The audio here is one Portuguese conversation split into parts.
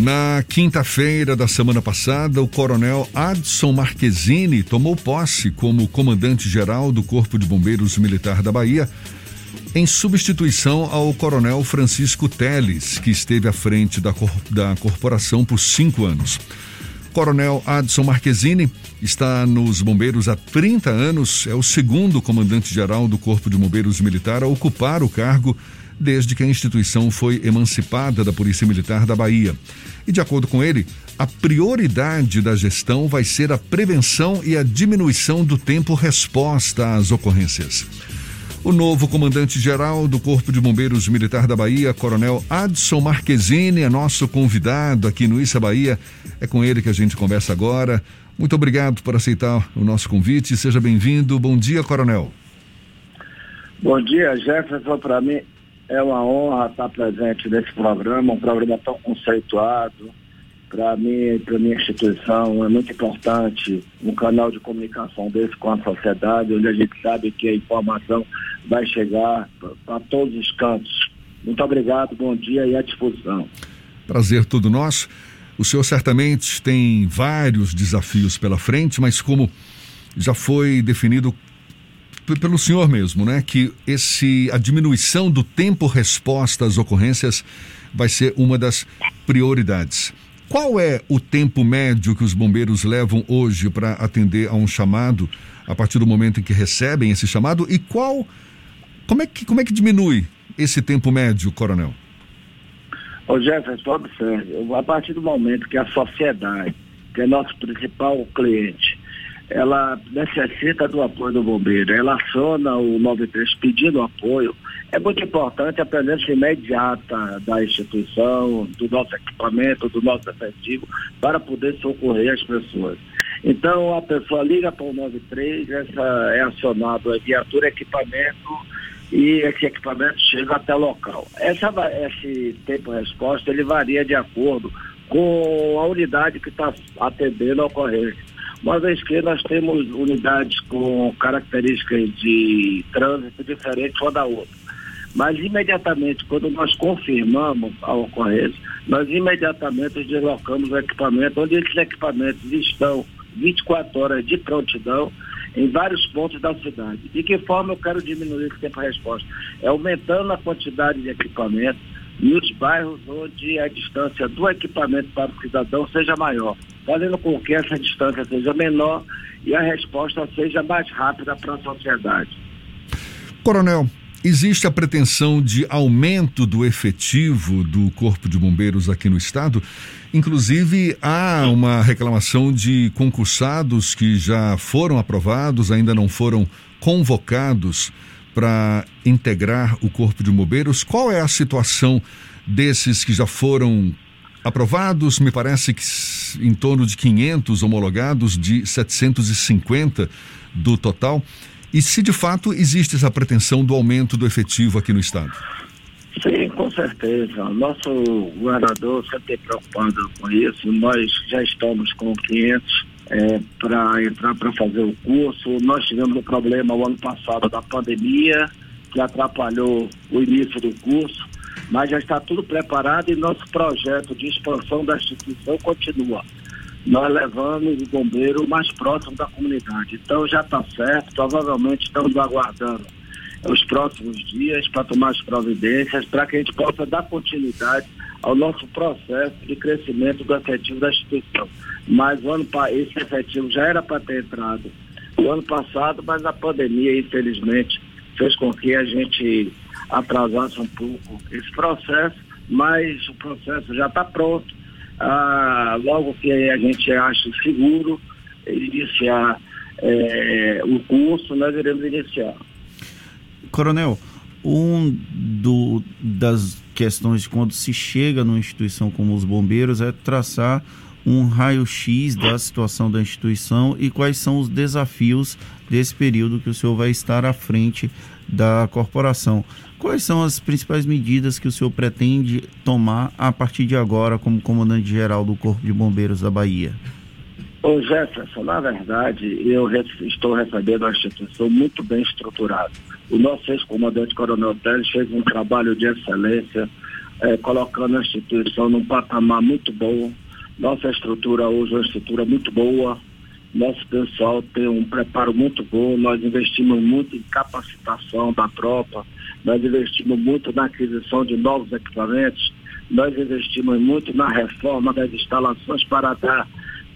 Na quinta-feira da semana passada, o coronel Adson Marquezine tomou posse como comandante-geral do Corpo de Bombeiros Militar da Bahia, em substituição ao coronel Francisco Teles, que esteve à frente da, cor da corporação por cinco anos. Coronel Adson Marquezine está nos bombeiros há 30 anos, é o segundo comandante-geral do Corpo de Bombeiros Militar a ocupar o cargo desde que a instituição foi emancipada da Polícia Militar da Bahia. E, de acordo com ele, a prioridade da gestão vai ser a prevenção e a diminuição do tempo resposta às ocorrências. O novo comandante-geral do Corpo de Bombeiros Militar da Bahia, Coronel Adson Marquezine, é nosso convidado aqui no Issa Bahia. É com ele que a gente conversa agora. Muito obrigado por aceitar o nosso convite. Seja bem-vindo. Bom dia, Coronel. Bom dia, Jefferson. Para mim é uma honra estar presente nesse programa, um programa tão conceituado. Para mim, para minha instituição, é muito importante um canal de comunicação desse com a sociedade, onde a gente sabe que a informação vai chegar para todos os cantos. Muito obrigado, bom dia e à disposição. Prazer todo nosso. O senhor certamente tem vários desafios pela frente, mas como já foi definido pelo senhor mesmo, né, que esse a diminuição do tempo resposta às ocorrências vai ser uma das prioridades. Qual é o tempo médio que os bombeiros levam hoje para atender a um chamado a partir do momento em que recebem esse chamado e qual como é que como é que diminui esse tempo médio, coronel? Ô Jefferson, observe, a partir do momento que a sociedade, que é nosso principal cliente, ela necessita do apoio do bombeiro, ela aciona o 93 pedindo apoio. É muito importante a presença imediata da instituição, do nosso equipamento, do nosso efetivo, para poder socorrer as pessoas. Então a pessoa liga para o 93, essa é acionado a viatura, equipamento e esse equipamento chega até o local. Essa, esse tempo de resposta ele varia de acordo com a unidade que está atendendo a ocorrência uma vez que nós temos unidades com características de trânsito diferentes uma da outra. Mas imediatamente, quando nós confirmamos a ocorrência, nós imediatamente deslocamos o equipamento, onde esses equipamentos estão 24 horas de prontidão em vários pontos da cidade. De que forma eu quero diminuir esse tempo de resposta? É aumentando a quantidade de equipamentos nos bairros onde a distância do equipamento para o cidadão seja maior fazendo com que essa distância seja menor e a resposta seja mais rápida para a sociedade. Coronel, existe a pretensão de aumento do efetivo do Corpo de Bombeiros aqui no estado? Inclusive, há uma reclamação de concursados que já foram aprovados, ainda não foram convocados para integrar o Corpo de Bombeiros. Qual é a situação desses que já foram aprovados, me parece que em torno de 500 homologados de 750 do total. E se de fato existe essa pretensão do aumento do efetivo aqui no Estado? Sim, com certeza. Nosso governador sempre preocupado com isso. Nós já estamos com 500 é, para entrar para fazer o curso. Nós tivemos um problema o ano passado da pandemia, que atrapalhou o início do curso mas já está tudo preparado e nosso projeto de expansão da instituição continua. Nós levamos o bombeiro mais próximo da comunidade. Então já está certo, provavelmente estamos aguardando os próximos dias para tomar as providências para que a gente possa dar continuidade ao nosso processo de crescimento do efetivo da instituição. Mas o ano, esse efetivo já era para ter entrado o ano passado, mas a pandemia, infelizmente, fez com que a gente atrasasse um pouco esse processo, mas o processo já está pronto. Ah, logo que a gente acha seguro iniciar é, o curso, nós iremos iniciar. Coronel, um do, das questões de quando se chega numa instituição como os bombeiros é traçar um raio-x da situação da instituição e quais são os desafios desse período que o senhor vai estar à frente da corporação. Quais são as principais medidas que o senhor pretende tomar a partir de agora como comandante-geral do Corpo de Bombeiros da Bahia? Ô Jefferson, na verdade, eu estou recebendo uma instituição muito bem estruturada. O nosso ex-comandante Coronel Teles fez um trabalho de excelência é, colocando a instituição num patamar muito bom. Nossa estrutura hoje é uma estrutura muito boa. Nosso pessoal tem um preparo muito bom. Nós investimos muito em capacitação da tropa. Nós investimos muito na aquisição de novos equipamentos. Nós investimos muito na reforma das instalações para dar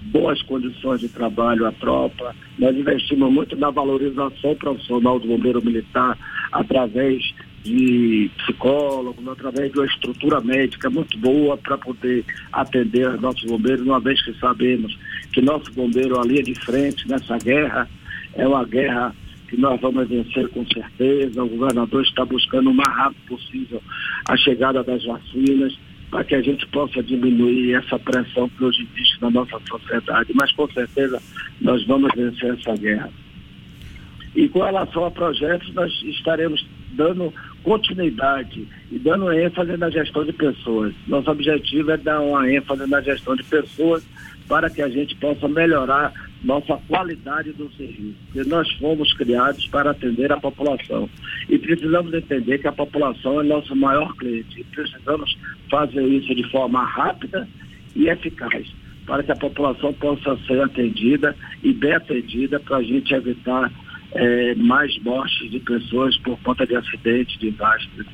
boas condições de trabalho à tropa. Nós investimos muito na valorização profissional do bombeiro militar através de psicólogos, através de uma estrutura médica muito boa para poder atender os nossos bombeiros, uma vez que sabemos que nosso bombeiro, a linha de frente nessa guerra, é uma guerra que nós vamos vencer com certeza. O governador está buscando o mais rápido possível a chegada das vacinas para que a gente possa diminuir essa pressão que hoje existe na nossa sociedade. Mas com certeza nós vamos vencer essa guerra. E com relação a projetos, nós estaremos dando continuidade e dando ênfase na gestão de pessoas. Nosso objetivo é dar uma ênfase na gestão de pessoas para que a gente possa melhorar nossa qualidade do serviço. Porque nós fomos criados para atender a população. E precisamos entender que a população é nosso maior cliente. E precisamos fazer isso de forma rápida e eficaz, para que a população possa ser atendida e bem atendida para a gente evitar é, mais mortes de pessoas por conta de acidentes, de desastres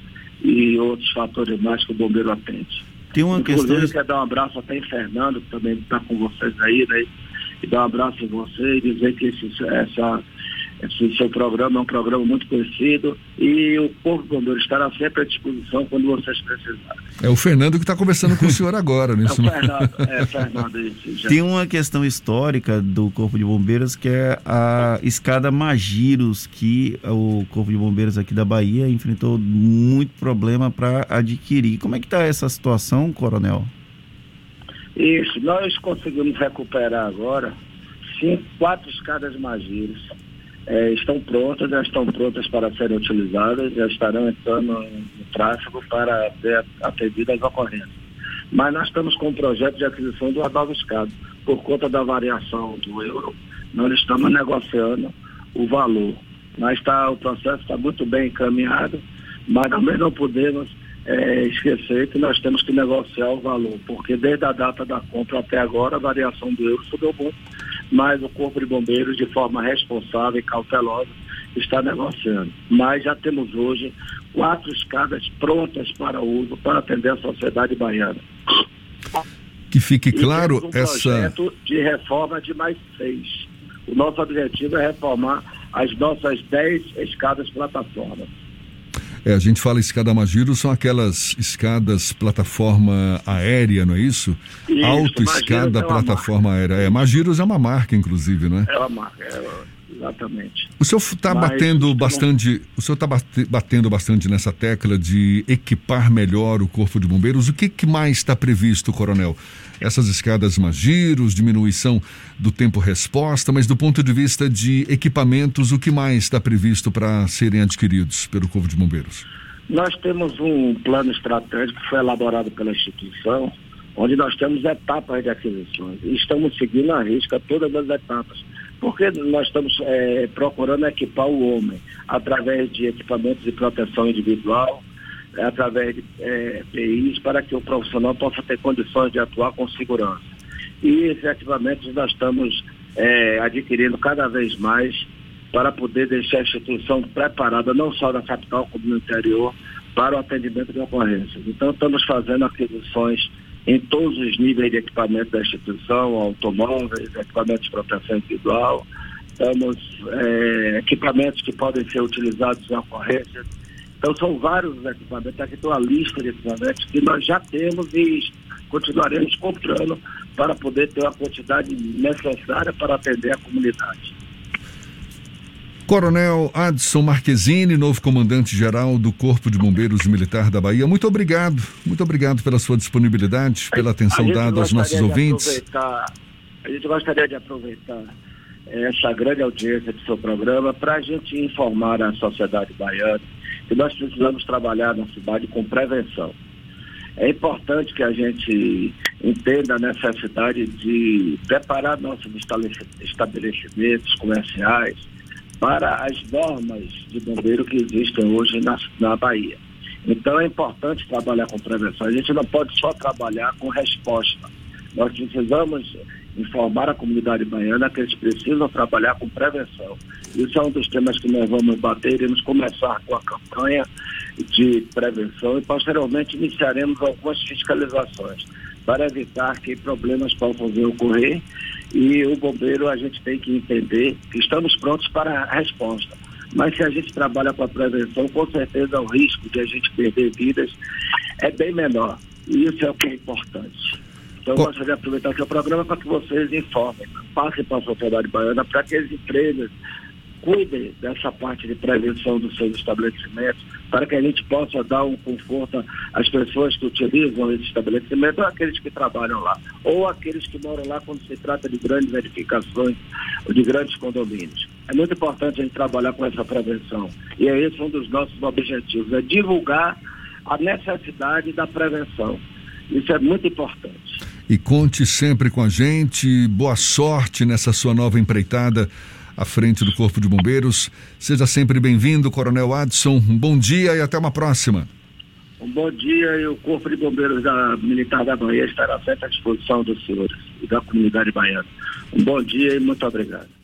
e outros fatores mais que o bombeiro atende. Tem uma Inclusive, questão. quero dar um abraço até em Fernando, que também está com vocês aí, né? E dar um abraço em você e dizer que esse, essa, esse seu programa é um programa muito conhecido e o Corpo Bombeiro estará sempre à disposição quando vocês precisarem. É o Fernando que está conversando com o senhor agora, né? É o Fernando, é, Fernando isso, Tem uma questão histórica do Corpo de Bombeiros que é a escada Magiros, que o Corpo de Bombeiros aqui da Bahia enfrentou muito problema para adquirir. Como é que está essa situação, Coronel? Isso, nós conseguimos recuperar agora cinco, quatro escadas Magiros é, estão prontas, já estão prontas para serem utilizadas, já estarão entrando no tráfego para ser atendidas as ocorrências. Mas nós estamos com um projeto de aquisição do escada, por conta da variação do euro. Nós estamos negociando o valor. Mas está, o processo está muito bem encaminhado, mas também não podemos é, esquecer que nós temos que negociar o valor, porque desde a data da compra até agora a variação do euro subiu muito mas o Corpo de Bombeiros, de forma responsável e cautelosa, está negociando. Mas já temos hoje quatro escadas prontas para uso para atender a sociedade baiana. Que fique claro um essa. projeto de reforma de mais seis. O nosso objetivo é reformar as nossas dez escadas plataformas. É, a gente fala escada Magiro, são aquelas escadas plataforma aérea, não é isso? isso Auto-escada é plataforma aérea. É, Magiros é uma marca, inclusive, né? É uma marca, é, exatamente. O senhor está batendo bastante, o senhor está batendo bastante nessa tecla de equipar melhor o Corpo de Bombeiros. O que, que mais está previsto, Coronel? essas escadas Magiros, diminuição do tempo resposta, mas do ponto de vista de equipamentos, o que mais está previsto para serem adquiridos pelo Corpo de Bombeiros? Nós temos um plano estratégico que foi elaborado pela instituição, onde nós temos etapas de aquisições. E estamos seguindo a risca todas as etapas. Porque nós estamos é, procurando equipar o homem através de equipamentos de proteção individual, através de é, PIs para que o profissional possa ter condições de atuar com segurança. E esses equipamentos nós estamos é, adquirindo cada vez mais para poder deixar a instituição preparada, não só na capital como no interior, para o atendimento de ocorrências. Então, estamos fazendo aquisições em todos os níveis de equipamento da instituição, automóveis, equipamentos de proteção individual, temos é, equipamentos que podem ser utilizados em ocorrências. Então são vários equipamentos, aqui tem uma lista de equipamentos que nós já temos e continuaremos comprando para poder ter a quantidade necessária para atender a comunidade. Coronel Adson Marquezine, novo comandante-geral do Corpo de Bombeiros Militar da Bahia, muito obrigado, muito obrigado pela sua disponibilidade, pela atenção dada aos nossos ouvintes. A gente gostaria de aproveitar essa grande audiência do seu programa para a gente informar a sociedade baiana que nós precisamos trabalhar na cidade com prevenção. É importante que a gente entenda a necessidade de preparar nossos estabelecimentos comerciais para as normas de bombeiro que existem hoje na, na Bahia. Então é importante trabalhar com prevenção. A gente não pode só trabalhar com resposta. Nós precisamos informar a comunidade baiana que eles precisam trabalhar com prevenção. Isso é um dos temas que nós vamos bater. Iremos começar com a campanha de prevenção e posteriormente iniciaremos algumas fiscalizações para evitar que problemas possam vir ocorrer. E o bombeiro a gente tem que entender que estamos prontos para a resposta. Mas se a gente trabalha com a prevenção, com certeza o risco de a gente perder vidas é bem menor. E isso é o que é importante. Então, eu gostaria de aproveitar aqui o programa para que vocês informem, passem para a sociedade baiana para que as empresas cuidem dessa parte de prevenção dos seus estabelecimentos, para que a gente possa dar um conforto às pessoas que utilizam esse estabelecimento, ou aqueles que trabalham lá, ou aqueles que moram lá quando se trata de grandes edificações de grandes condomínios. É muito importante a gente trabalhar com essa prevenção. E é esse um dos nossos objetivos, é divulgar a necessidade da prevenção. Isso é muito importante. E conte sempre com a gente. Boa sorte nessa sua nova empreitada à frente do Corpo de Bombeiros. Seja sempre bem-vindo, Coronel Adson. Um bom dia e até uma próxima. Um bom dia e o Corpo de Bombeiros da Militar da Bahia estará sempre à disposição dos senhores e da comunidade baiana. Um bom dia e muito obrigado.